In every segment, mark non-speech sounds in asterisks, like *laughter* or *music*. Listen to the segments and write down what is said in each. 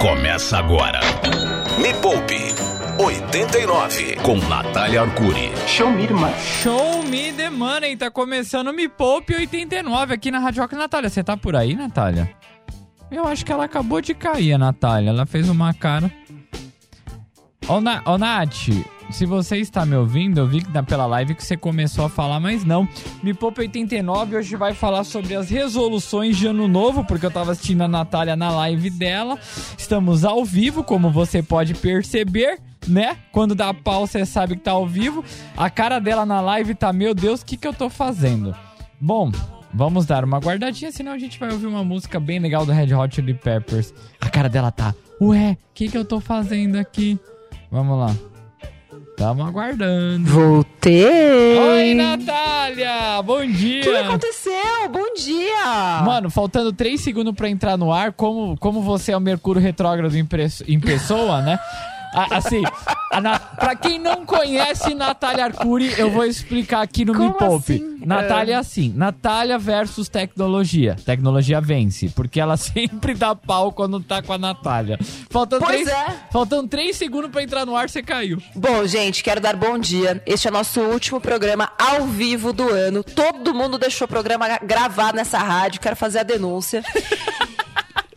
Começa agora. Me Poupe 89 com Natália Arcuri. Show me, irmã. Show me the money, tá começando Me Poupe 89 aqui na Rádio Rock. Natália, você tá por aí, Natália? Eu acho que ela acabou de cair, a Natália. Ela fez uma cara. Ô, Na ô Nath, se você está me ouvindo, eu vi que pela live que você começou a falar, mas não. Me Poupa 89 hoje vai falar sobre as resoluções de ano novo, porque eu tava assistindo a Natália na live dela. Estamos ao vivo, como você pode perceber, né? Quando dá pau, você sabe que tá ao vivo. A cara dela na live tá, meu Deus, o que, que eu tô fazendo? Bom, vamos dar uma guardadinha, senão a gente vai ouvir uma música bem legal do Red Hot Chili Peppers. A cara dela tá, ué, o que, que eu tô fazendo aqui? Vamos lá. Tamo aguardando. Voltei. Oi, Natália! Bom dia! O que aconteceu? Bom dia! Mano, faltando 3 segundos pra entrar no ar, como, como você é o Mercúrio retrógrado em, em pessoa, né? A- Assim, a Na- pra quem não conhece Natália Arcuri, eu vou explicar aqui no Me Como Poupe. assim? Natália é assim, Natália versus tecnologia. Tecnologia vence, porque ela *laughs* sempre dá pau quando tá com a Natália. Faltando Pois três, é. Faltando 3 segundos pra entrar no ar, você caiu. Bom, gente, quero dar bom dia. Este é nosso último programa ao vivo do ano. Todo mundo deixou o programa gravado nessa rádio. Quero fazer a denúncia.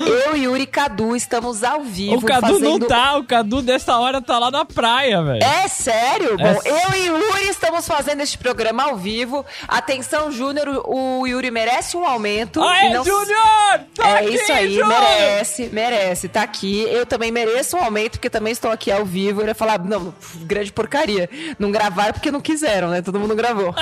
Eu, Yuri e Cadu estamos ao vivo. o Cadu fazendo... não tá, o Cadu dessa hora tá lá na praia, velho. É sério? É Bom, eu e Yuri estamos fazendo este programa ao vivo. Atenção, Júnior, o Yuri merece um aumento. Aê, não- Júnior! Tá É aqui, isso aí, Júnior! merece, merece. Tá aqui. Eu também mereço um aumento, porque também estou aqui ao vivo. Eu ia falar, não, grande porcaria. Não gravaram porque não quiseram, né? Todo mundo gravou.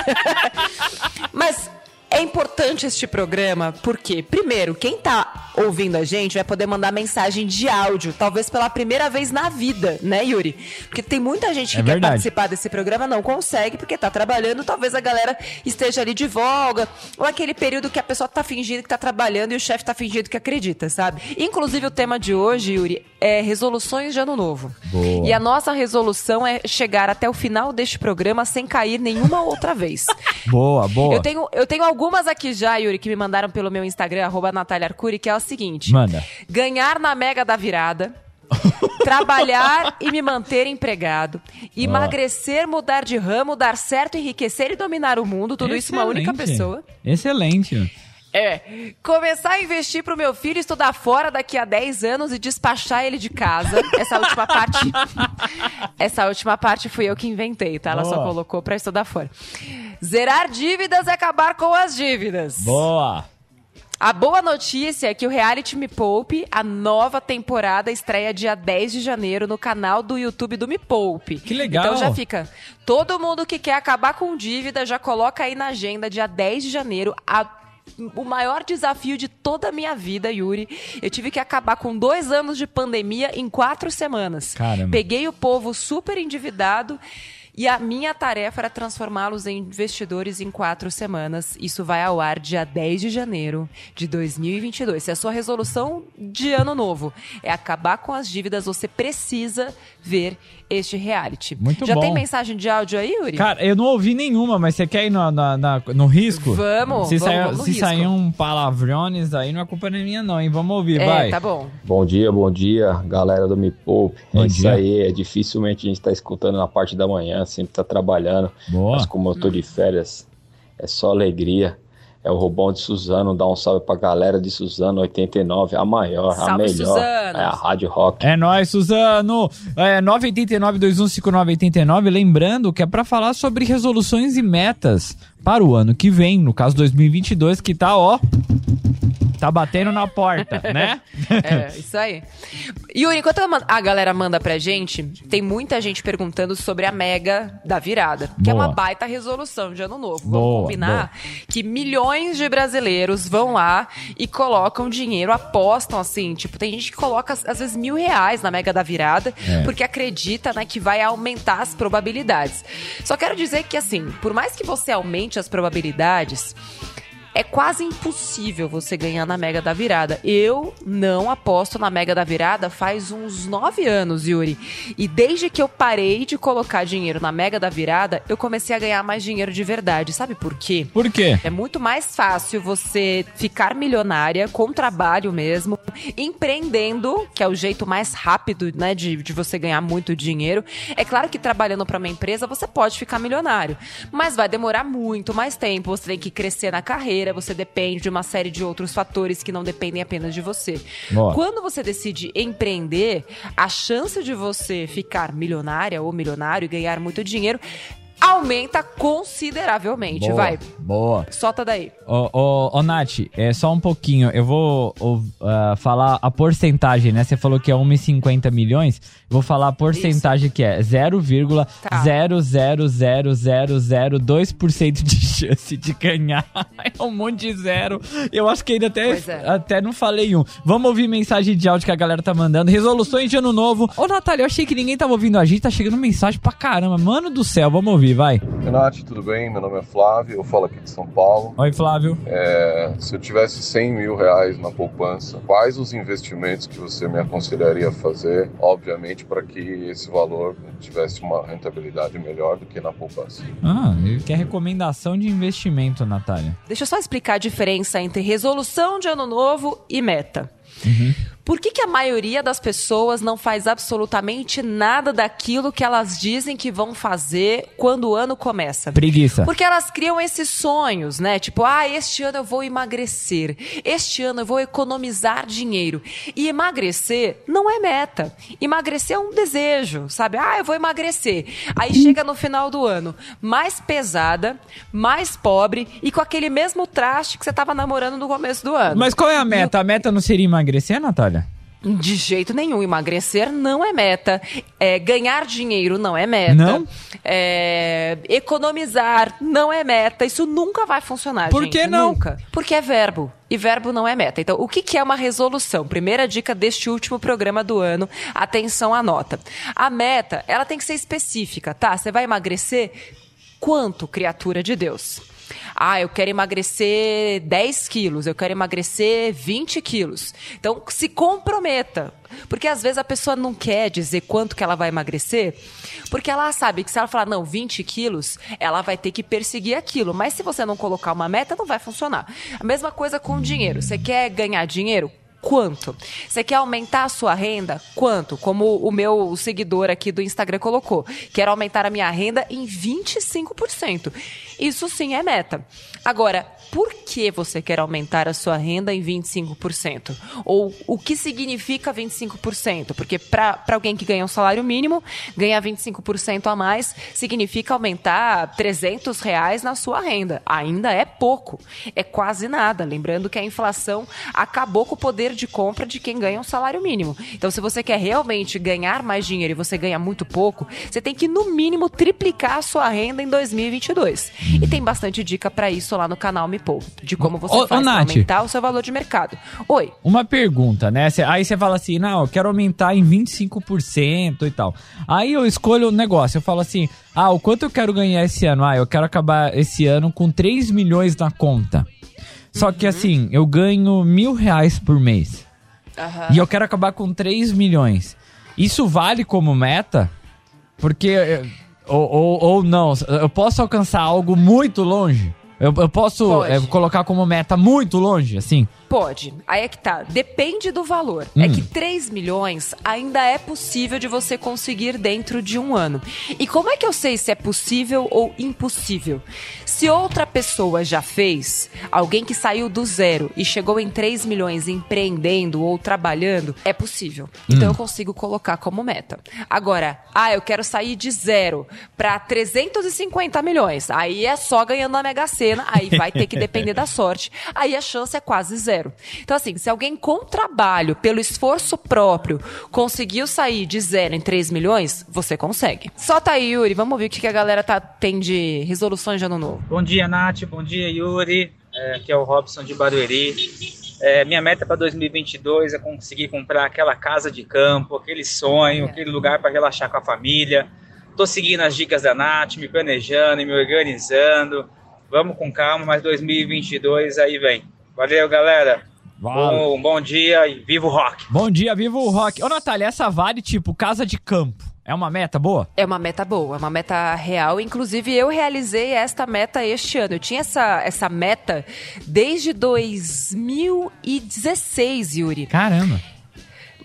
*laughs* Mas é importante este programa, porque, primeiro, quem tá ouvindo a gente vai poder mandar mensagem de áudio, talvez pela primeira vez na vida, né, Yuri? Porque tem muita gente que É quer verdade. participar desse programa, não consegue, porque tá trabalhando, talvez a galera esteja ali de folga, ou aquele período que a pessoa tá fingindo que tá trabalhando e o chefe tá fingindo que acredita, sabe? Inclusive, o tema de hoje, Yuri, é resoluções de ano novo. Boa. E a nossa resolução é chegar até o final deste programa sem cair nenhuma outra vez. *laughs* Boa, boa. Eu tenho, eu tenho algumas aqui já, Yuri, que me mandaram pelo meu Instagram, arroba Natália Arcuri, que é o seguinte. Manda. Ganhar na Mega da Virada. *laughs* trabalhar e me manter empregado. Emagrecer, mudar de ramo, dar certo, enriquecer e dominar o mundo. Tudo isso uma única Excelente. pessoa. Excelente. É. Começar a investir pro meu filho estudar fora daqui a 10 anos e despachar ele de casa. Essa última parte. *laughs* essa última parte fui eu que inventei, tá? Ela só Boa. colocou pra estudar fora. Zerar dívidas e acabar com as dívidas. Boa. A boa notícia é que o Reality Me Poupe, a nova temporada, estreia dia 10 de janeiro no canal do YouTube do Me Poupe. Que legal. Então já fica. Todo mundo que quer acabar com dívida já coloca aí na agenda, dia 10 de janeiro, a- o maior desafio de toda a minha vida, Yuri. Eu tive que acabar com dois anos de pandemia em quatro semanas. Caramba. Peguei o povo super endividado. E a minha tarefa era transformá-los em investidores em quatro semanas. Isso vai ao ar dia 10 de janeiro de 2022. Se a sua resolução de ano novo é acabar com as dívidas, você precisa ver este reality. Muito Já bom. tem mensagem de áudio aí, Yuri? Cara, eu não ouvi nenhuma, mas você quer ir no, na- na- no risco? Vamos, se vamos, sair, vamos no Se sair um palavrones aí, não é culpa nem minha, não, hein? Vamos ouvir, é, vai. tá bom. Bom dia, bom dia, galera do Me Poupe. Bom é isso dia. aí, é dificilmente a gente tá escutando na parte da manhã, sempre tá trabalhando. Boa. Mas como eu tô de férias, é só alegria. É o Robão de Suzano, dá um salve pra galera de Suzano 89, a maior, a Salve, melhor. Suzano. É a Rádio Rock. É nóis, Suzano! É 989-215989. Lembrando que é pra falar sobre resoluções e metas para o ano que vem, no caso 2022, que tá, ó. Tá batendo na porta, *laughs* né? É, isso aí. Yuri, enquanto a galera manda pra gente, tem muita gente perguntando sobre a mega da virada. Que é Boa. uma baita resolução de ano novo. Vamos Boa, combinar que milhões de brasileiros vão lá e colocam dinheiro, apostam assim. Tipo, tem gente que coloca, às vezes, mil reais na mega da virada, É. porque acredita né, que vai aumentar as probabilidades. Só quero dizer que, assim, por mais que você aumente as probabilidades. É quase impossível você ganhar na Mega da Virada. Eu não aposto na Mega da Virada faz uns nove anos, Yuri. E desde que eu parei de colocar dinheiro na Mega da Virada, eu comecei a ganhar mais dinheiro de verdade. Sabe por quê? Por quê? É muito mais fácil você ficar milionária com trabalho mesmo, empreendendo, que é o jeito mais rápido, né, de, de você ganhar muito dinheiro. É claro que trabalhando para uma empresa você pode ficar milionário, mas vai demorar muito mais tempo. Você tem que crescer na carreira, você depende de uma série de outros fatores que não dependem apenas de você. Boa. Quando você decide empreender, a chance de você ficar milionária ou milionário e ganhar muito dinheiro aumenta consideravelmente. Boa, Vai, Boa. solta daí. Ô, ô, ô, Nath, é só um pouquinho. Eu vou ô, ah, falar a porcentagem, né? Você falou que é 1,50 milhões. Eu vou falar a porcentagem que é 0,00002% de chance de ganhar. *laughs* É um monte de zero. Eu acho que ainda até, é. até não falei um. Vamos ouvir mensagem de áudio que a galera tá mandando. Resoluções de ano novo. Ô, Natália, eu achei que ninguém tava ouvindo a gente. Tá chegando mensagem pra caramba. Mano do céu, vamos ouvir, vai. Renate, tudo bem? Meu nome é Flávio, eu falo aqui de São Paulo. Oi, Flávio. É, se eu tivesse 100 mil reais na poupança, quais os investimentos que você me aconselharia a fazer? Obviamente, para que esse valor tivesse uma rentabilidade melhor do que na poupança. Ah, ele quer recomendação de investimento, Natália. Deixa eu só explicar a diferença entre resolução de ano novo e meta. Por que, que a maioria das pessoas não faz absolutamente nada daquilo que elas dizem que vão fazer quando o ano começa? Preguiça. Porque elas criam esses sonhos, né? Tipo, ah, este ano eu vou emagrecer. Este ano eu vou economizar dinheiro. E emagrecer não é meta. Emagrecer é um desejo, sabe? Ah, eu vou emagrecer. Aí chega no final do ano, mais pesada, mais pobre e com aquele mesmo traste que você tava namorando no começo do ano. Mas qual é a meta? A meta não seria emagrecer, Natália? De jeito nenhum. Emagrecer não é meta. É, ganhar dinheiro não é meta. Não? É, economizar não é meta. Isso nunca vai funcionar, Por gente. que não? Nunca. Porque é verbo. E verbo não é meta. Então, o que, que é uma resolução? Primeira dica deste último programa do ano. Atenção, anota. A meta, ela tem que ser específica, tá? Você vai emagrecer quanto, criatura de Deus? Ah, eu quero emagrecer 10 quilos, eu quero emagrecer 20 quilos. Então, se comprometa. Porque às vezes a pessoa não quer dizer quanto que ela vai emagrecer, porque ela sabe que se ela falar, não, 20 quilos, ela vai ter que perseguir aquilo. Mas se você não colocar uma meta, não vai funcionar. A mesma coisa com dinheiro. Você quer ganhar dinheiro? Quanto? Você quer aumentar a sua renda? Quanto? Como o meu seguidor aqui do Instagram colocou. Quero aumentar a minha renda em 25%. Isso sim é meta. Agora, por que você quer aumentar a sua renda em 25%? Ou o que significa 25%? Porque para alguém que ganha um salário mínimo, ganhar 25% a mais significa aumentar 300 reais na sua renda. Ainda é pouco. É quase nada. Lembrando que a inflação acabou com o poder de compra de quem ganha um salário mínimo. Então, se você quer realmente ganhar mais dinheiro e você ganha muito pouco, você tem que, no mínimo, triplicar a sua renda em 2022. E tem bastante dica para isso lá no canal Me Poupe, de como você Ô, ô, faz Nath. aumentar o seu valor de mercado. Oi. Uma pergunta, né? Aí você fala assim, não, eu quero aumentar em 25% e tal. Aí eu escolho o negócio, eu falo assim, ah, o quanto eu quero ganhar esse ano? Ah, eu quero acabar esse ano com 3 milhões na conta. Só que assim, eu ganho mil reais por mês. E eu quero acabar com 3 milhões. Isso vale como meta? Porque. Ou, ou, ou não, eu posso alcançar algo muito longe? Eu, eu posso eh, colocar como meta muito longe, assim? Pode. Aí é que tá. Depende do valor. É que 3 milhões ainda é possível de você conseguir dentro de um ano. E como é que eu sei se é possível ou impossível? Se outra pessoa já fez, alguém que saiu do zero e chegou em 3 milhões empreendendo ou trabalhando, é possível. Então eu consigo colocar como meta. Agora, ah, eu quero sair de zero para 350 milhões. Aí é só ganhando na Mega Sena, aí vai ter que depender da sorte. Aí a chance é quase zero. Então, assim, se alguém com trabalho, pelo esforço próprio, conseguiu sair de zero em 3 milhões, você consegue. Solta aí, Yuri, vamos ver o que a galera tá, tem de resoluções de ano novo. Bom dia, Nath. Bom dia, Yuri. É, aqui é o Robson de Barueri. É, minha meta para 2022 é conseguir comprar aquela casa de campo, aquele sonho, aquele lugar para relaxar com a família. Tô seguindo as dicas da Nath, me planejando e me organizando. Vamos com calma, mas 2022 aí vem. Valeu, galera. Valeu. Um bom dia e viva o rock. Bom dia, viva o rock. Ô, Natália, essa vale, tipo, casa de campo. É uma meta boa? É uma meta boa, é uma meta real. Inclusive, eu realizei esta meta este ano. Eu tinha essa, essa meta desde 2016, Yuri. Caramba.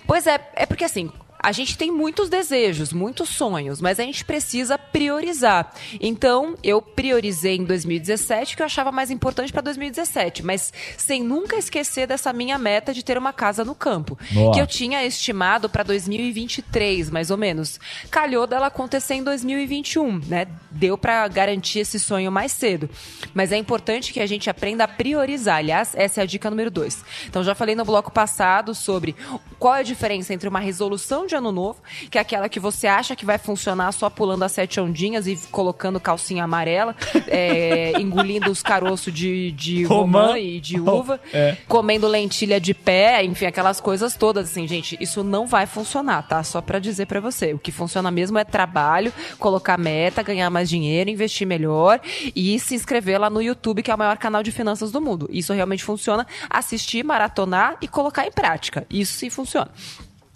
Pois é, é porque assim, a gente tem muitos desejos, muitos sonhos, mas a gente precisa priorizar. Então, eu priorizei em 2017 que eu achava mais importante para 2017, mas sem nunca esquecer dessa minha meta de ter uma casa no campo, Boa. que eu tinha estimado para 2023, mais ou menos. Calhou dela acontecer em 2021, né? Deu para garantir esse sonho mais cedo. Mas é importante que a gente aprenda a priorizar. Aliás, essa é a dica número dois. Então, já falei no bloco passado sobre qual é a diferença entre uma resolução de ano novo, que é aquela que você acha que vai funcionar só pulando as sete ondinhas e colocando calcinha amarela, é, *laughs* engolindo os caroços de, de Romã. romã e de uva, É. comendo lentilha de pé, enfim, aquelas coisas todas, assim, gente, isso não vai funcionar, tá? Só pra dizer pra você, o que funciona mesmo é trabalho, colocar meta, ganhar mais dinheiro, investir melhor e se inscrever lá no YouTube, que é o maior canal de finanças do mundo. Isso realmente funciona, assistir, maratonar e colocar em prática. Isso sim funciona.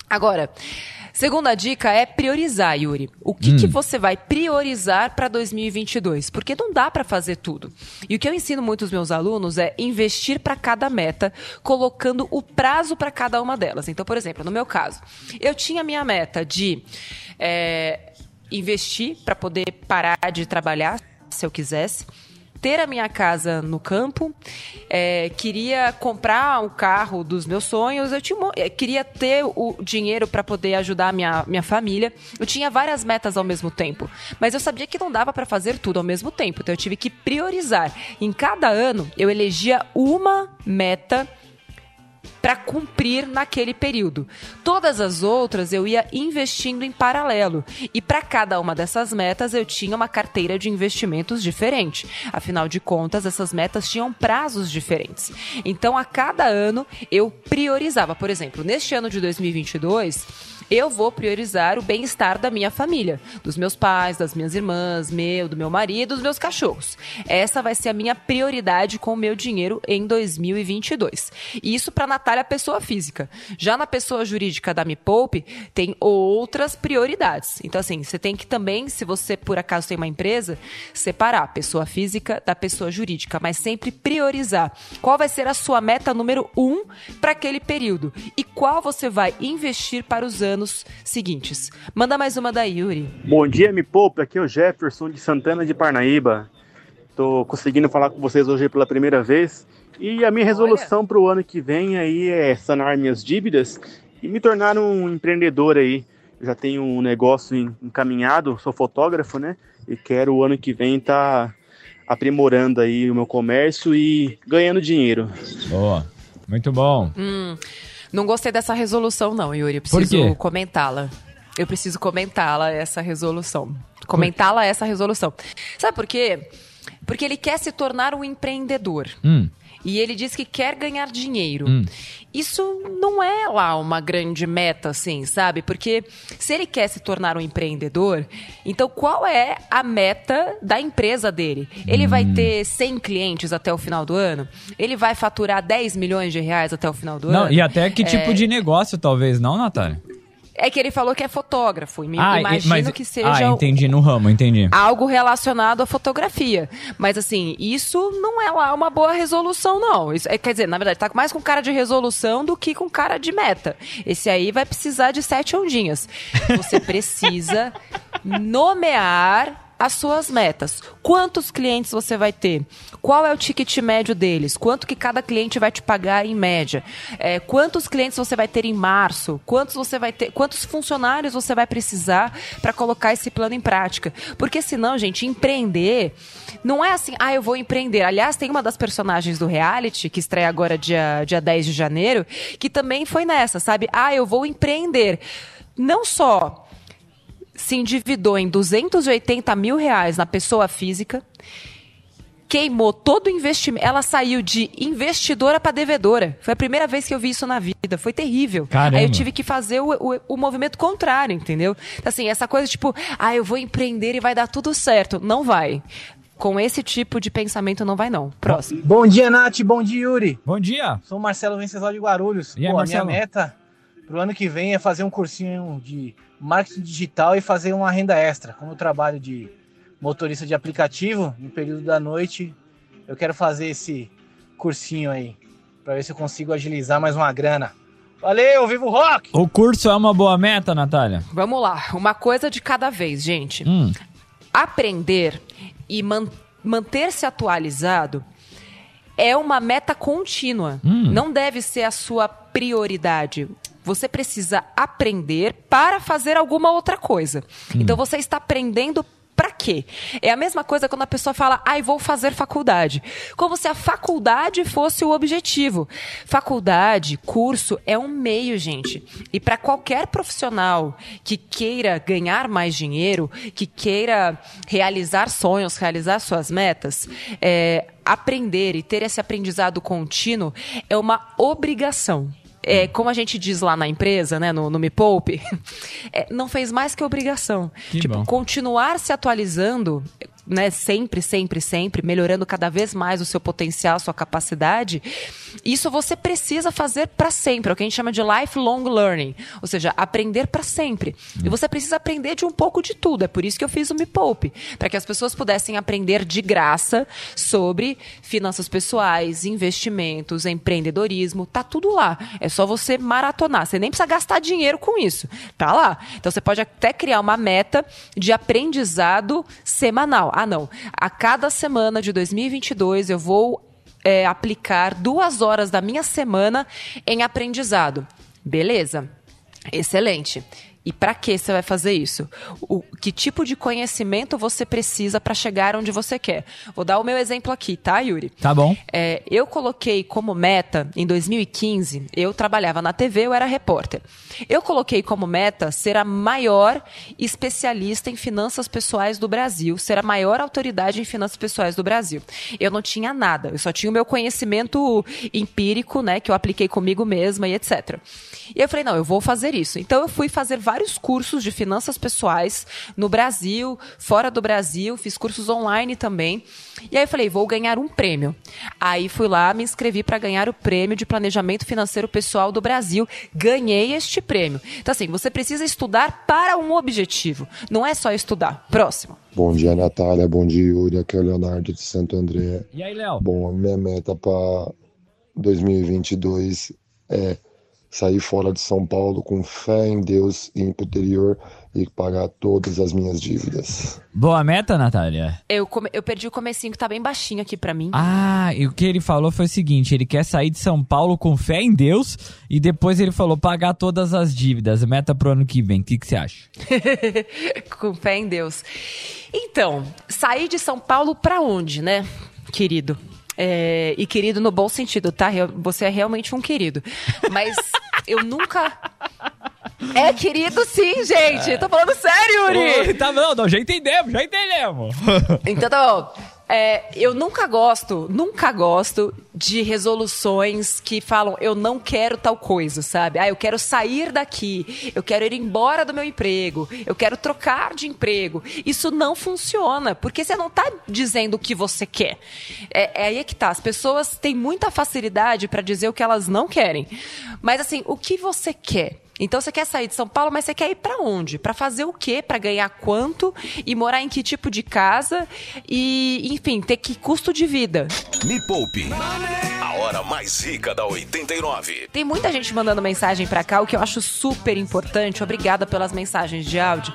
Agora, segunda dica é priorizar, Yuri. O que, que você vai priorizar para 2022? Porque não dá para fazer tudo. E o que eu ensino muito aos meus alunos é investir para cada meta, colocando o prazo para cada uma delas. Então, por exemplo, no meu caso, eu tinha minha meta de é, investir para poder parar de trabalhar, se eu quisesse ter a minha casa no campo, é, queria comprar o carro dos meus sonhos, eu tinha, eh, queria ter o dinheiro para poder ajudar a minha, minha família. Eu tinha várias metas ao mesmo tempo, mas eu sabia que não dava para fazer tudo ao mesmo tempo, então eu tive que priorizar. Em cada ano, eu elegia uma meta para cumprir naquele período. Todas as outras eu ia investindo em paralelo. E para cada uma dessas metas eu tinha uma carteira de investimentos diferente. Afinal de contas, essas metas tinham prazos diferentes. Então, a cada ano eu priorizava. Por exemplo, neste ano de 2022, eu vou priorizar o bem-estar da minha família, dos meus pais, das minhas irmãs, meu, do meu marido, dos meus cachorros. Essa vai ser a minha prioridade com o meu dinheiro em 2022. E isso para Natália, pessoa física. Já na pessoa jurídica da Me Poupe, tem outras prioridades. Então, assim, você tem que também, se você por acaso tem uma empresa, separar a pessoa física da pessoa jurídica, mas sempre priorizar qual vai ser a sua meta número um para aquele período e qual você vai investir para os anos seguintes. Manda mais uma da Yuri. Bom dia, me poupe. Aqui é o Jefferson de Santana de Parnaíba. Tô conseguindo falar com vocês hoje pela primeira vez. E a minha resolução para o ano que vem aí é sanar minhas dívidas e me tornar um empreendedor aí. Eu já tenho um negócio en- encaminhado, sou fotógrafo, né? E quero o ano que vem estar aprimorando aí o meu comércio e ganhando dinheiro. Boa. Muito bom. Hum, não gostei dessa resolução, não, Yuri. Eu preciso comentá-la. Eu preciso comentá-la, essa resolução. Comentá-la, essa resolução. Sabe por quê? Porque ele quer se tornar um empreendedor. Hum. E ele diz que quer ganhar dinheiro. Hum. Isso não é lá uma grande meta, assim, sabe? Porque se ele quer se tornar um empreendedor, então qual é a meta da empresa dele? Ele vai Hum. ter 100 clientes até o final do ano? Ele vai faturar 10 milhões de reais até o final do Não, ano? e até que tipo É. de negócio, talvez, não, Natália? É que ele falou que é fotógrafo. Me Ah, imagino mas- que seja Ah, entendi, no ramo, entendi. algo relacionado à fotografia. Mas assim, isso não é lá uma boa resolução, não. Isso, é, quer dizer, na verdade, tá mais com cara de resolução do que com cara de meta. Esse aí vai precisar de sete ondinhas. Você precisa *laughs* nomear as suas metas. Quantos clientes você vai ter? Qual é o ticket médio deles? Quanto que cada cliente vai te pagar em média? É, quantos clientes você vai ter em março? Quantos você vai ter? Quantos funcionários você vai precisar para colocar esse plano em prática? Porque senão, gente, empreender não é assim, ah, eu vou empreender. Aliás, tem uma das personagens do reality que estreia agora dia, dia 10 de janeiro, que também foi nessa, sabe? Ah, eu vou empreender. Não só se endividou em 280 mil reais na pessoa física, queimou todo o investimento. Ela saiu de investidora para devedora. Foi a primeira vez que eu vi isso na vida. Foi terrível. Caramba. Aí eu tive que fazer o, o, o movimento contrário, entendeu? Assim, essa coisa tipo, ah, eu vou empreender e vai dar tudo certo. Não vai. com esse tipo de pensamento não vai não. Próximo. Bom dia, Nath. Bom dia, Yuri. Bom dia. Sou o Marcelo Venceslau de Guarulhos. E aí, Pô, a Marcelo? minha meta pro ano que vem é fazer um cursinho de marketing digital e fazer uma renda extra. Como eu trabalho de motorista de aplicativo, no período da noite, eu quero fazer esse cursinho aí, para ver se eu consigo agilizar mais uma grana. Valeu, viva o rock! O curso é uma boa meta, Natália? Vamos lá, uma coisa de cada vez, gente. Hum. Aprender e man- manter-se atualizado é uma meta contínua. Hum. Não deve ser a sua prioridade. Você precisa aprender para fazer alguma outra coisa. Então você está aprendendo para quê? É a mesma coisa quando a pessoa fala, ai, vou fazer faculdade. Como se a faculdade fosse o objetivo. Faculdade, curso, é um meio, gente. E para qualquer profissional que queira ganhar mais dinheiro, que queira realizar sonhos, realizar suas metas, é, aprender e ter esse aprendizado contínuo é uma obrigação. É, como a gente diz lá na empresa, né, no, no Me Poupe, *laughs* é, não fez mais que obrigação. Que tipo, bom. continuar se atualizando, né, sempre, sempre, sempre, melhorando cada vez mais o seu potencial, a sua capacidade, isso você precisa fazer para sempre, é o que a gente chama de lifelong learning, ou seja, aprender para sempre. E você precisa aprender de um pouco de tudo, é por isso que eu fiz o Me Poupe, para que as pessoas pudessem aprender de graça sobre finanças pessoais, investimentos, empreendedorismo, tá tudo lá. É só você maratonar, você nem precisa gastar dinheiro com isso. Tá lá. Então você pode até criar uma meta de aprendizado semanal. Ah, não. A cada semana de 2022 eu vou é, aplicar duas horas da minha semana em aprendizado. Beleza. Excelente. E para que você vai fazer isso? O, que tipo de conhecimento você precisa para chegar onde você quer? Vou dar o meu exemplo aqui, tá, Yuri? Tá bom. É, eu coloquei como meta, em 2015, eu trabalhava na TV, eu era repórter. Eu coloquei como meta ser a maior especialista em finanças pessoais do Brasil, ser a maior autoridade em finanças pessoais do Brasil. Eu não tinha nada, eu só tinha o meu conhecimento empírico, né, que eu apliquei comigo mesma e etc. E eu falei, não, eu vou fazer isso. Então eu fui fazer vários cursos de finanças pessoais no Brasil, fora do Brasil, fiz cursos online também. E aí eu falei, vou ganhar um prêmio. Aí fui lá, me inscrevi para ganhar o prêmio de planejamento financeiro pessoal do Brasil. Ganhei este prêmio. Então assim, você precisa estudar para um objetivo, não é só estudar. Próximo. Bom dia, Natália. Bom dia, Yuri. Aqui é o Leonardo de Santo André. E aí, Léo? Bom, a minha meta para 2022 é sair fora de São Paulo com fé em Deus e ir pro interior e pagar todas as minhas dívidas. Boa meta, Natália? Eu, come- eu perdi o comecinho que tá bem baixinho aqui para mim. Ah, e o que ele falou foi o seguinte: ele quer sair de São Paulo com fé em Deus e depois ele falou pagar todas as dívidas. Meta pro ano que vem. O que, que você acha? *laughs* Com fé em Deus. Então, sair de São Paulo pra onde, né, querido? É, e querido no bom sentido, tá? Você é realmente um querido. Mas *laughs* eu nunca. É querido sim, gente. Tô falando sério, Yuri. tá bom, não, já entendemos, já entendemos. Então tá bom. É, eu nunca gosto, nunca gosto de resoluções que falam eu não quero tal coisa, sabe? Ah, eu quero sair daqui, eu quero ir embora do meu emprego, eu quero trocar de emprego. Isso não funciona, porque você não tá dizendo o que você quer. É, é aí que tá. As pessoas têm muita facilidade para dizer o que elas não querem. Mas assim, o que você quer? Então você quer sair de São Paulo, mas você quer ir pra onde? Pra fazer o quê? Pra ganhar quanto? E morar em que tipo de casa? E, enfim, ter que custo de vida? Me Poupe. A hora mais rica da 89. Tem muita gente mandando mensagem pra cá, o que eu acho super importante. Obrigada pelas mensagens de áudio.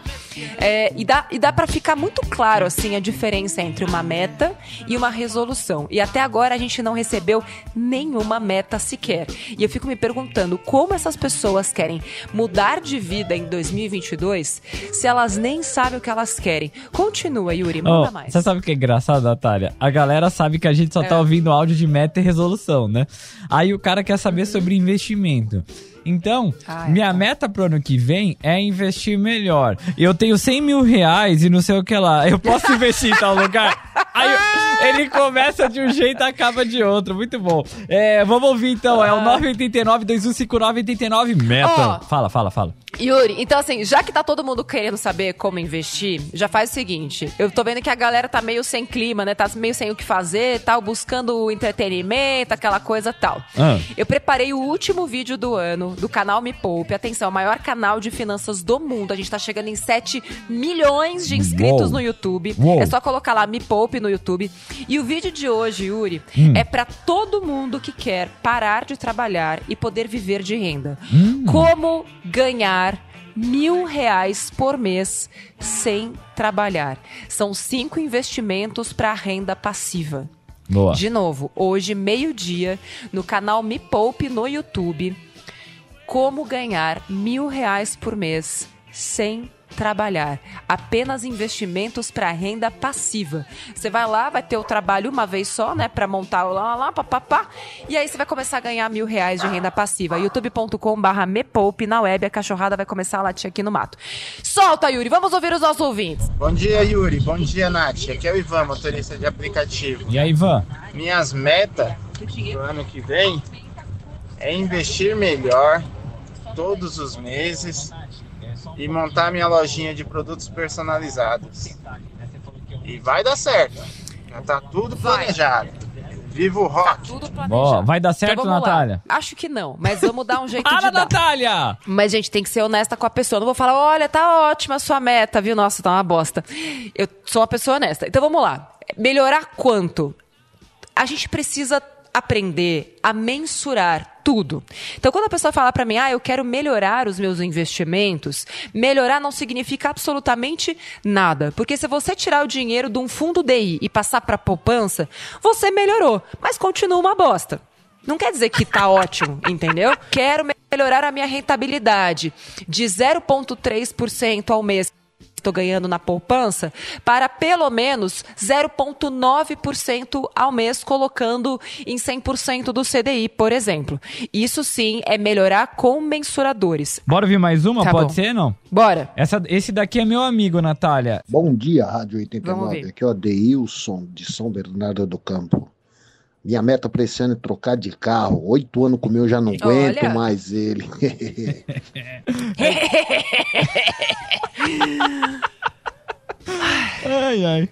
É, e dá, e dá para ficar muito claro assim a diferença entre uma meta e uma resolução. E até agora a gente não recebeu nenhuma meta sequer. E eu fico me perguntando como essas pessoas querem mudar de vida em 2022 se elas nem sabem o que elas querem. Continua, Yuri, manda Oh, mais. Você sabe o que é engraçado, Natália? A galera sabe que a gente só tá É. ouvindo áudio de meta e resolução, né? Aí o cara quer saber sobre investimento. Então, Ah, é. minha meta pro ano que vem é investir melhor. Eu tenho 100 mil reais e não sei o que lá. Eu posso investir em tal lugar? Aí *laughs* ele começa de um jeito e acaba de outro. Muito bom. É, vamos ouvir então. É o 989-2159-89 meta. Ó. Fala, fala, fala. Yuri, então assim, já que tá todo mundo querendo saber como investir, já faz o seguinte. Eu tô vendo que a galera tá meio sem clima, né? Tá meio sem o que fazer, tal, buscando entretenimento, aquela coisa tal. Ah. Eu preparei o último vídeo do ano do canal Me Poupe. Atenção, o maior canal de finanças do mundo. A gente tá chegando em 7 milhões de inscritos Uou. no YouTube. Uou. É só colocar lá Me Poupe no YouTube. E o vídeo de hoje, Yuri, Hum. é pra todo mundo que quer parar de trabalhar e poder viver de renda. Hum. Como ganhar mil reais por mês sem trabalhar. São cinco investimentos para renda passiva. Boa. De novo, hoje, meio-dia, no canal Me Poupe no YouTube, como ganhar mil reais por mês sem trabalhar. Apenas investimentos para renda passiva. Você vai lá, vai ter o trabalho uma vez só, né? Para montar o lá, lá, lá, papapá. E aí você vai começar a ganhar mil reais de renda passiva. youtube.com barra me poupe na web. A cachorrada vai começar a latir aqui no mato. Solta, Yuri. Vamos ouvir os nossos ouvintes. Bom dia, Yuri. Bom dia, Nath. Aqui é o Ivan, motorista de aplicativo. E aí, Ivan? Minhas metas pro ano que vem é investir melhor todos os meses e montar minha lojinha de produtos personalizados. E vai dar certo. Já tá tudo planejado. Viva o rock! Tudo Boa. Vai dar certo, Então, vamos lá. Natália? Acho que não, mas vamos dar um jeito Para, de dar. Natália! Mas, gente, tem que ser honesta com a pessoa. Não vou falar, olha, tá ótima a sua meta, viu? Nossa, tá uma bosta. Eu sou uma pessoa honesta. Então vamos lá. Melhorar quanto? A gente precisa aprender a mensurar tudo. Então, quando a pessoa fala para mim, ah, eu quero melhorar os meus investimentos, melhorar não significa absolutamente nada. Porque se você tirar o dinheiro de um fundo DI e passar para poupança, você melhorou, mas continua uma bosta. Não quer dizer que tá *laughs* ótimo, entendeu? Quero melhorar a minha rentabilidade de 0,3% ao mês estou ganhando na poupança para pelo menos 0,9% ao mês, colocando em 100% do CDI, por exemplo. Isso sim é melhorar com mensuradores. Bora ouvir mais uma? Tá Pode bom. ser, não? Bora. Essa, esse daqui é meu amigo, Natália. Bom dia, Rádio Vamos 89. ver. Aqui é o Adeilson, de São Bernardo do Campo. Minha meta para esse ano é trocar de carro. Oito anos com o meu, já não aguento Olha. mais ele. *laughs* Ai, ai.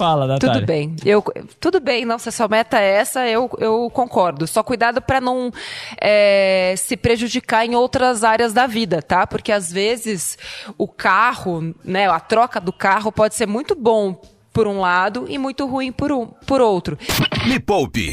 Fala, Natália. Tudo bem. Eu, tudo bem, não, se a sua meta é essa, eu, eu concordo. Só cuidado para não é, se prejudicar em outras áreas da vida, tá? Porque às vezes o carro, né, a troca do carro pode ser muito bom por um lado e muito ruim por, um, por outro. Me Poupe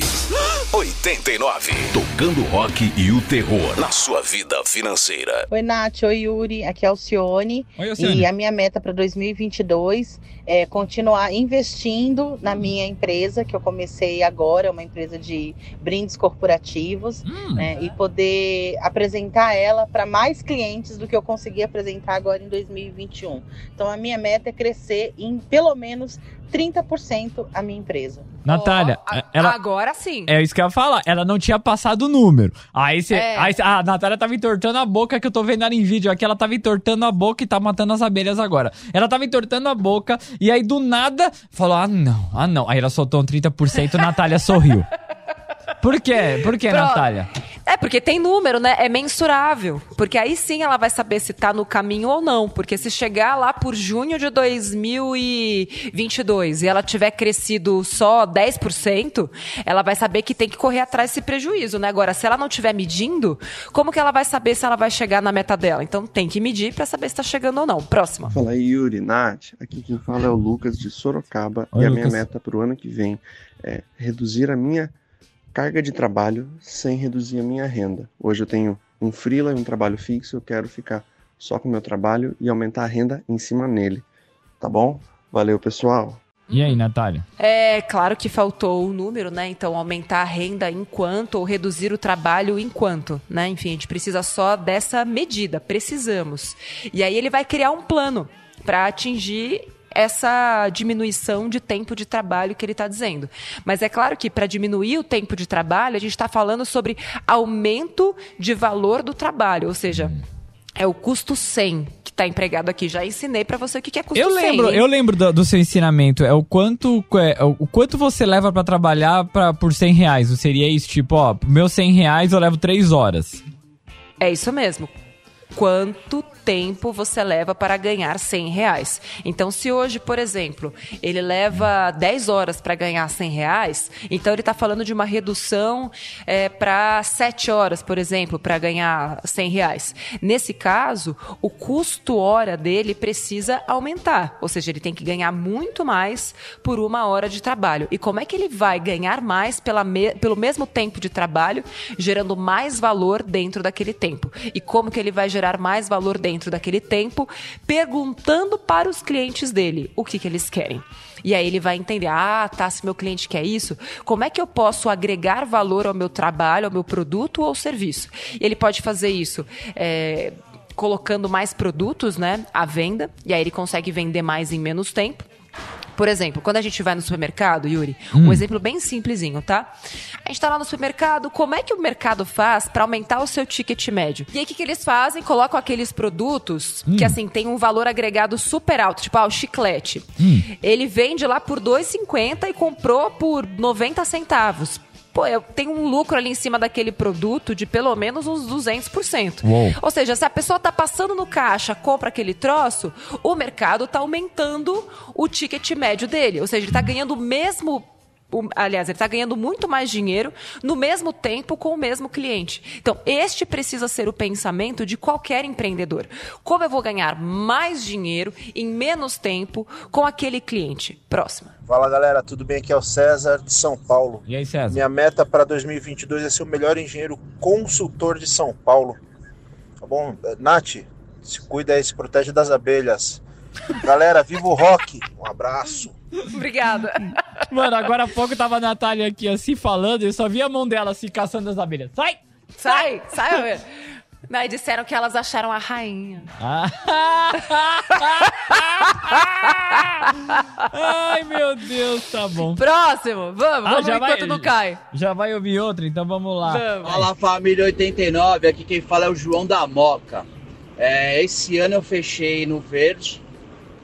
89. Tocando rock e o terror na sua vida financeira. Oi, Nath. Oi, Yuri. Aqui é Alcione. Oi, Alcione. E a minha meta para 2022 é continuar investindo na minha empresa, que eu comecei agora, é uma empresa de brindes corporativos, Hum. né, e poder apresentar ela para mais clientes do que eu consegui apresentar agora em 2021. Então, a minha meta é crescer em pelo menos 30% a minha empresa. Natália, a- ela. Agora sim. É isso que eu ia falar. Ela não tinha passado o número. Aí você. É. aí cê- a Natália tava entortando a boca, que eu tô vendo ela em vídeo aqui. Ela tava entortando a boca e tá matando as abelhas agora. Ela tava entortando a boca e aí do nada falou: ah, não, ah, não. Aí ela soltou um 30% e Natália sorriu. *laughs* Por quê? Por quê, Pronto. Natália? É, porque tem número, né? É mensurável. Porque aí sim ela vai saber se tá no caminho ou não. Porque se chegar lá por junho de 2022 e ela tiver crescido só 10%, ela vai saber que tem que correr atrás desse prejuízo, né? Agora, se ela não tiver medindo, como que ela vai saber se ela vai chegar na meta dela? Então tem que medir pra saber se tá chegando ou não. Próxima. Fala aí, Yuri, Nath. Aqui quem fala é o Lucas de Sorocaba. Oi, e a Lucas. minha meta para o ano que vem é reduzir a minha carga de trabalho sem reduzir a minha renda. Hoje eu tenho um freela e um trabalho fixo, eu quero ficar só com o meu trabalho e aumentar a renda em cima nele. Tá bom? Valeu, pessoal. E aí, Natália? É claro que faltou o número, né? Então, aumentar a renda enquanto ou reduzir o trabalho enquanto, né? Enfim, a gente precisa só dessa medida, precisamos. E aí ele vai criar um plano para atingir essa diminuição de tempo de trabalho que ele está dizendo. Mas é claro que para diminuir o tempo de trabalho, a gente está falando sobre aumento de valor do trabalho, ou seja, é o custo 100 que está empregado aqui. Já ensinei para você o que é custo Eu 100. lembro, hein? eu lembro do, do seu ensinamento. É o quanto, é, o quanto você leva pra trabalhar pra, por 100 reais. Seria isso, tipo, ó, meu 100 reais eu levo 3 horas. É isso mesmo. quanto tempo você leva para ganhar 100 reais. Então, se hoje, por exemplo, ele leva 10 horas para ganhar 100 reais, então ele está falando de uma redução é, para 7 horas, por exemplo, para ganhar 100 reais. Nesse caso, o custo hora dele precisa aumentar, ou seja, ele tem que ganhar muito mais por uma hora de trabalho. E como é que ele vai ganhar mais pela me pelo mesmo tempo de trabalho, gerando mais valor dentro daquele tempo? E como que ele vai gerar mais valor dentro daquele tempo, perguntando para os clientes dele o que, que eles querem. E aí ele vai entender: ah, tá, se meu cliente quer isso, como é que eu posso agregar valor ao meu trabalho, ao meu produto ou serviço? E ele pode fazer isso. É, colocando mais produtos né, à venda, e aí ele consegue vender mais em menos tempo. Por exemplo, quando a gente vai no supermercado, Yuri, Hum. um exemplo bem simplesinho, tá? A gente tá lá no supermercado, como é que o mercado faz para aumentar o seu ticket médio? E aí o que, que eles fazem? Colocam aqueles produtos que assim tem um valor agregado super alto, tipo ah, o chiclete. Ele vende lá por 2,50 e comprou por 90 centavos. Pô, eu tenho um lucro ali em cima daquele produto de pelo menos uns 200%. Uou. Ou seja, se a pessoa tá passando no caixa, compra aquele troço, o mercado tá aumentando o ticket médio dele. Ou seja, ele tá ganhando o mesmo. O- aliás, ele tá ganhando muito mais dinheiro no mesmo tempo com o mesmo cliente. Então, este precisa ser o pensamento de qualquer empreendedor. Como eu vou ganhar mais dinheiro em menos tempo com aquele cliente? Próxima. Fala galera, tudo bem? Aqui é o César de São Paulo. E aí, César? Minha meta para 2022 é ser o melhor engenheiro consultor de São Paulo. Tá bom? Nath, se cuida aí, se protege das abelhas. Galera, viva o rock! Um abraço. *laughs* Obrigada. Mano, agora há pouco tava a Natália aqui assim falando e eu só vi a mão dela assim caçando as abelhas. Sai! Sai, sai. Daí disseram que elas acharam a rainha. Ah. *laughs* Ai, meu Deus, tá bom. Próximo, vamos, Ah, vamos já vai- enquanto não cai. Já vai ouvir outra, então vamos lá. Fala família 89, aqui quem fala é o João da Moca. É, esse ano eu fechei no verde,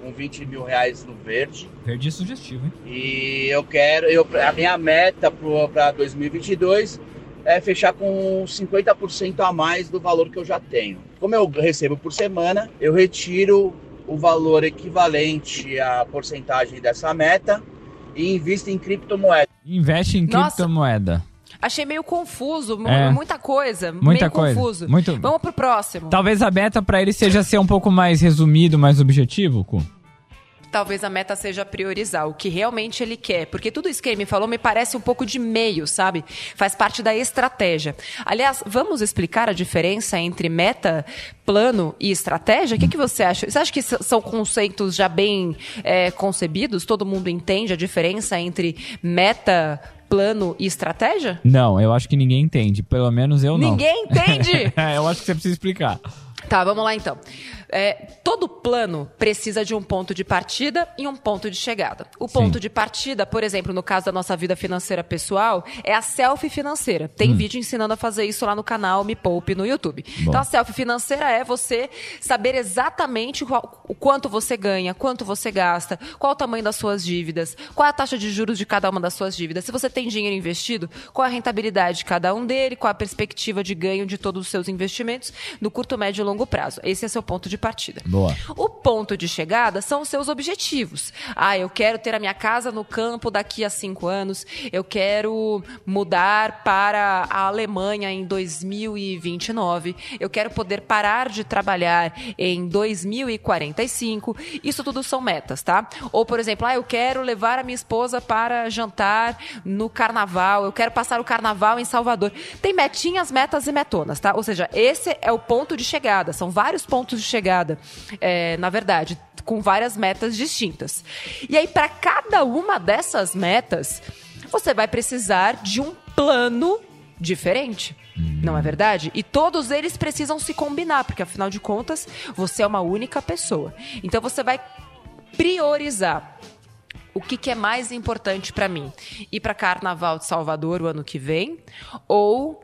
com 20 mil reais no verde. Perdi sugestivo, hein? E eu quero, eu, a minha meta para 2022 é fechar com 50% a mais do valor que eu já tenho. Como eu recebo por semana, eu retiro o valor equivalente à porcentagem dessa meta e invisto em criptomoeda. Investe em Nossa. criptomoeda. Achei meio confuso, É. muita coisa, Muita meio coisa, confuso. muito- Vamos pro próximo. Talvez a meta pra ele seja ser um pouco mais resumido, mais objetivo, Cu. Talvez a meta seja priorizar o que realmente ele quer, porque tudo isso que ele me falou me parece um pouco de meio, sabe? Faz parte da estratégia. Aliás, vamos explicar a diferença entre meta, plano e estratégia? O que, que você acha? Você acha que são conceitos já bem é, concebidos? Todo mundo entende a diferença entre meta, plano e estratégia? Não, eu acho que ninguém entende. Pelo menos eu não. Ninguém entende? *laughs* é, eu acho que você precisa explicar. Tá, vamos lá então. É, todo plano precisa de um ponto de partida e um ponto de chegada. O ponto de partida, por exemplo, no caso da nossa vida financeira pessoal, é a selfie financeira. Tem Hum. vídeo ensinando a fazer isso lá no canal Me Poupe no YouTube. Bom. Então a selfie financeira é você saber exatamente qual- o quanto você ganha, quanto você gasta, qual o tamanho das suas dívidas, qual a taxa de juros de cada uma das suas dívidas. Se você tem dinheiro investido, qual a rentabilidade de cada um dele, qual a perspectiva de ganho de todos os seus investimentos no curto, médio e longo prazo. Esse é seu ponto de partida. Boa. O ponto de chegada são os seus objetivos. Ah, eu quero ter a minha casa no campo daqui a cinco anos. Eu quero mudar para a Alemanha em 2029. Eu quero poder parar de trabalhar em 2045. Isso tudo são metas, tá? Ou, por exemplo, ah, eu quero levar a minha esposa para jantar no carnaval. Eu quero passar o carnaval em Salvador. Tem metinhas, metas e metonas, tá? Ou seja, esse é o ponto de chegada. São vários pontos de chegada, é, na verdade, com várias metas distintas. E aí, para cada uma dessas metas, você vai precisar de um plano diferente. Não é verdade? E todos eles precisam se combinar, porque afinal de contas, você é uma única pessoa. Então você vai priorizar o que, que é mais importante para mim? Ir para Carnaval de Salvador o ano que vem ou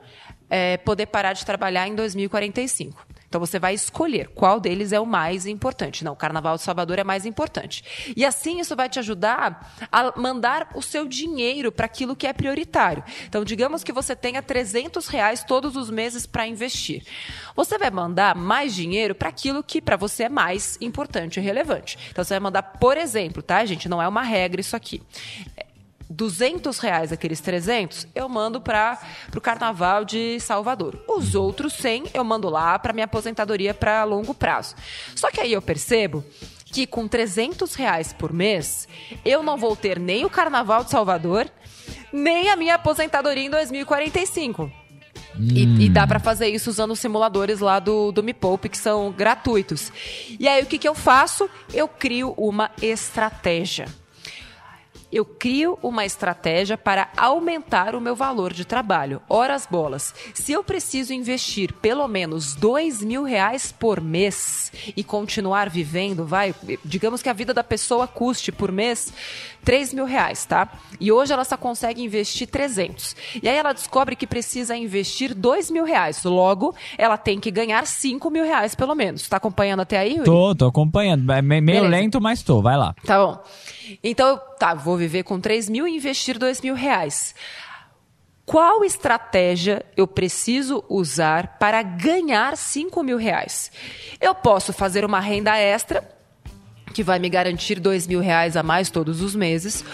é, poder parar de trabalhar em 2045. Então você vai escolher qual deles é o mais importante. Não, o Carnaval de Salvador é mais importante. E assim isso vai te ajudar a mandar o seu dinheiro para aquilo que é prioritário. Então, digamos que você tenha 300 reais todos os meses para investir. Você vai mandar mais dinheiro para aquilo que para você é mais importante e relevante. Então, você vai mandar, por exemplo, tá, gente? Não é uma regra isso aqui. 200 reais aqueles 300, eu mando para o Carnaval de Salvador. Os outros 100 eu mando lá para minha aposentadoria para longo prazo. Só que aí eu percebo que com 300 reais por mês, eu não vou ter nem o Carnaval de Salvador, nem a minha aposentadoria em 2045. E, e, dá para fazer isso usando os simuladores lá do, do Me Poupe, que são gratuitos. E aí, o que, que eu faço? Eu crio uma estratégia eu crio uma estratégia para aumentar o meu valor de trabalho. Horas bolas. Se eu preciso investir pelo menos dois mil reais por mês e continuar vivendo, vai, digamos que a vida da pessoa custe por mês 3 mil reais, tá? E hoje ela só consegue investir 300. E aí ela descobre que precisa investir 2 mil reais. Logo, ela tem que ganhar 5 mil reais pelo menos. Tá acompanhando até aí, Yuri? Tô, tô acompanhando. É meio Beleza. lento, mas tô. Vai lá. Tá bom. Então, tá, vou viver com 3 mil e investir 2 mil reais. Qual estratégia eu preciso usar para ganhar 5 mil reais? Eu posso fazer uma renda extra, que vai me garantir 2 mil reais a mais todos os meses,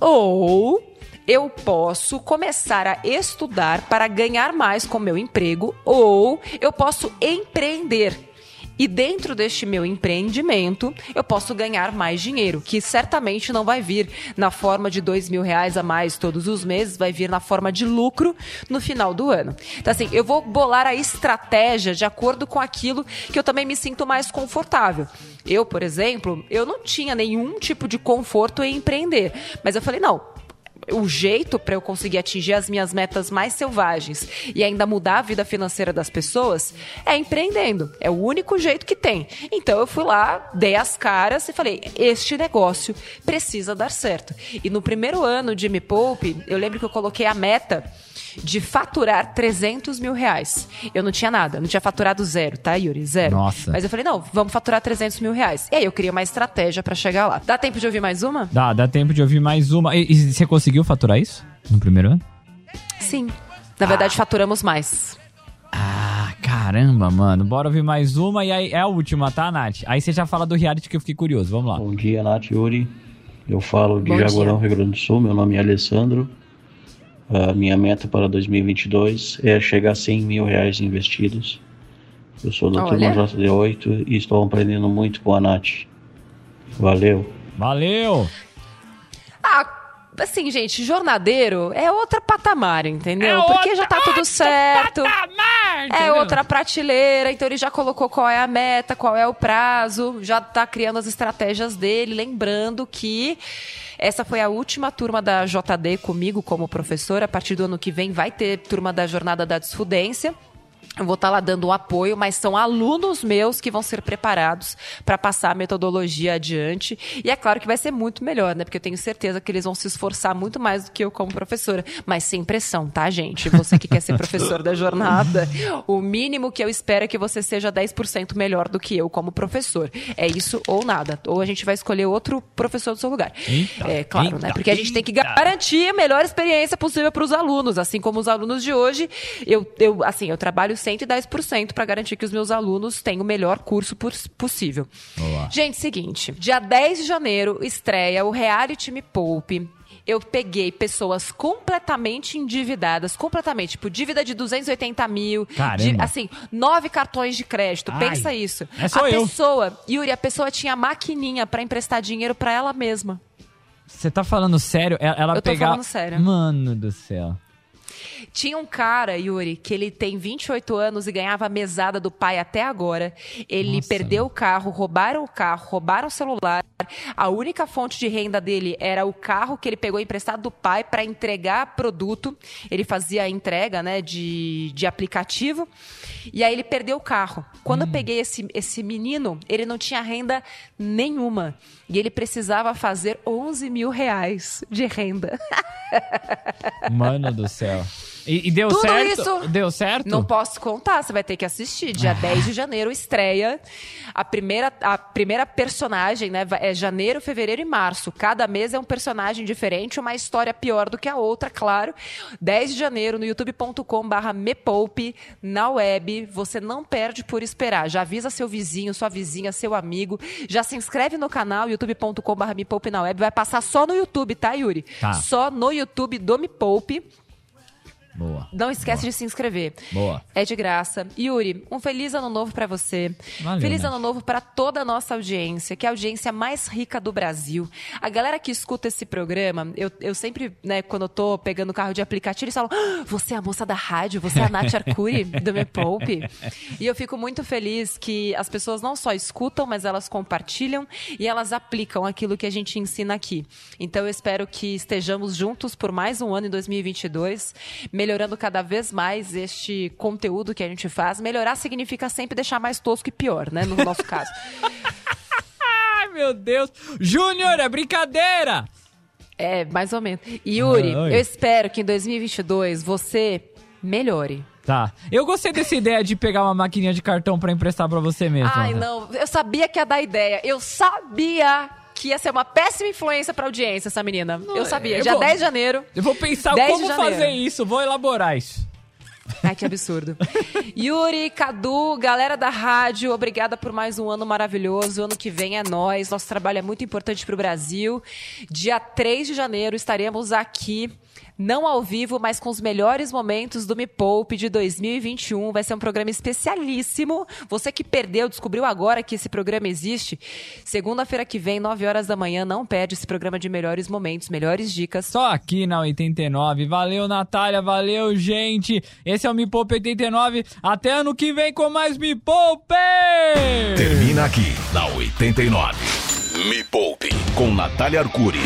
ou eu posso começar a estudar para ganhar mais com meu emprego, ou eu posso empreender e dentro deste meu empreendimento, eu posso ganhar mais dinheiro, que certamente não vai vir na forma de dois mil reais a mais todos os meses, vai vir na forma de lucro no final do ano. Então, assim, eu vou bolar a estratégia de acordo com aquilo que eu também me sinto mais confortável. Eu, por exemplo, eu não tinha nenhum tipo de conforto em empreender, mas eu falei, não, o jeito para eu conseguir atingir as minhas metas mais selvagens e ainda mudar a vida financeira das pessoas é empreendendo. É o único jeito que tem. Então eu fui lá, dei as caras e falei: este negócio precisa dar certo. E no primeiro ano de Me Poupe, eu lembro que eu coloquei a meta de faturar 300 mil reais. Eu não tinha nada, não tinha faturado zero, tá, Yuri? Zero. Nossa. Mas eu falei, não, vamos faturar 300 mil reais. E aí eu criei uma estratégia para chegar lá. Dá tempo de ouvir mais uma? Dá, dá tempo de ouvir mais uma. E, e você conseguiu faturar isso no primeiro ano? Sim. Na verdade, ah. faturamos mais. Ah, caramba, mano. Bora ouvir mais uma e aí é a última, tá, Nath? Aí você já fala do reality que eu fiquei curioso. Vamos lá. Bom dia, Nath Yuri. Eu falo de Bom Jaguarão, dia. Rio Grande do Sul. Meu nome é Alessandro. A minha meta para 2022 é chegar a 100 mil reais investidos. Eu sou da turma JD8 e estou aprendendo muito com a Nath. Valeu. Valeu! Ah, assim, gente, jornadeiro é outra patamar, entendeu? É Porque outra, já tá tudo certo. Patamar, é outra prateleira, então ele já colocou qual é a meta, qual é o prazo, já tá criando as estratégias dele, lembrando que essa foi a última turma da JD comigo como professora. A partir do ano que vem vai ter turma da Jornada da Desfudência. Eu vou estar tá lá dando um apoio, mas são alunos meus que vão ser preparados para passar a metodologia adiante. E é claro que vai ser muito melhor, né? Porque eu tenho certeza que eles vão se esforçar muito mais do que eu como professora. Mas sem pressão, tá, gente? Você que quer ser professor da jornada, o mínimo que eu espero é que você seja 10% melhor do que eu como professor. É isso ou nada. Ou a gente vai escolher outro professor do seu lugar. Eita, é claro, né? eita, né? Porque a gente tem que garantir a melhor experiência possível para os alunos. Assim como os alunos de hoje, eu, eu assim, eu trabalho 110% para garantir que os meus alunos tenham o melhor curso possível. Olá. Gente, seguinte, dia 10 de janeiro estreia o Reality Me Poupe eu peguei pessoas completamente endividadas, completamente, tipo, dívida de 280 mil, de, assim, nove cartões de crédito. Ai, Pensa isso. É a eu. pessoa, Yuri, a pessoa tinha maquininha para emprestar dinheiro para ela mesma. Você tá falando sério? Ela, ela eu tô pegar... falando sério. Mano do céu. Tinha um cara, Yuri, que ele tem 28 anos e ganhava a mesada do pai até agora. Ele Nossa. perdeu o carro, roubaram o carro, roubaram o celular. A única fonte de renda dele era o carro que ele pegou emprestado do pai para entregar produto. Ele fazia a entrega né, de, de aplicativo. E aí ele perdeu o carro. Quando hum. eu peguei esse, esse menino, ele não tinha renda nenhuma. E ele precisava fazer 11 mil reais de renda. *laughs* Mano do céu. E, e deu Tudo certo? isso- Deu certo? Não posso contar, você vai ter que assistir. Dia 10 de janeiro estreia. A primeira, a primeira personagem, né? É janeiro, fevereiro e março. Cada mês é um personagem diferente, uma história pior do que a outra, claro. 10 de janeiro no youtube.com/barra mepoupe na web. Você não perde por esperar. Já avisa seu vizinho, sua vizinha, seu amigo. Já se inscreve no canal youtube.com/barra me poupe na web. Vai passar só no YouTube, tá, Yuri? Tá. Só no YouTube do Me Poupe. Boa. Não esquece de se inscrever. Boa. É de graça. Yuri, um feliz ano novo pra você. Valeu, feliz Nath. ano novo pra toda a nossa audiência, que é a audiência mais rica do Brasil. A galera que escuta esse programa, eu, eu sempre, né, quando eu tô pegando o carro de aplicativo, eles falam: "Ah, você é a moça da rádio, você é a Nath Arcuri do Me Poupe. E eu fico muito feliz que as pessoas não só escutam, mas elas compartilham e elas aplicam aquilo que a gente ensina aqui. Então eu espero que estejamos juntos por mais um ano em 2022, melhorando cada vez mais este conteúdo que a gente faz. Melhorar significa sempre deixar mais tosco e pior, né? No nosso caso. *laughs* Ai, meu Deus. Júnior, é brincadeira! É, mais ou menos. Yuri, Ah, eu espero que em 2022 você melhore. Tá. Eu gostei dessa ideia de pegar uma maquininha de cartão pra emprestar pra você mesmo. Ai, não. Eu sabia que ia dar ideia. Eu sabia que ia ser uma péssima influência pra audiência, essa menina. eu sabia. eu Dia vou- 10 de janeiro. Eu vou pensar 10 de como fazer isso, vou elaborar isso. Ai, que absurdo. *laughs* Yuri, Cadu, galera da rádio, obrigada por mais um ano maravilhoso. Ano que vem é nós. Nosso trabalho é muito importante pro Brasil. Dia 3 de janeiro estaremos aqui. Não ao vivo, mas com os melhores momentos do Me Poupe de 2021. Vai ser um programa especialíssimo. Você que perdeu, descobriu agora que esse programa existe. Segunda-feira que vem, 9 horas da manhã, não perde esse programa de melhores momentos, melhores dicas. Só aqui na 89. Valeu, Natália. Valeu, gente. Esse é o Me Poupe 89. Até ano que vem com mais Me Poupe! Termina aqui na 89. Me Poupe com Natália Arcuri.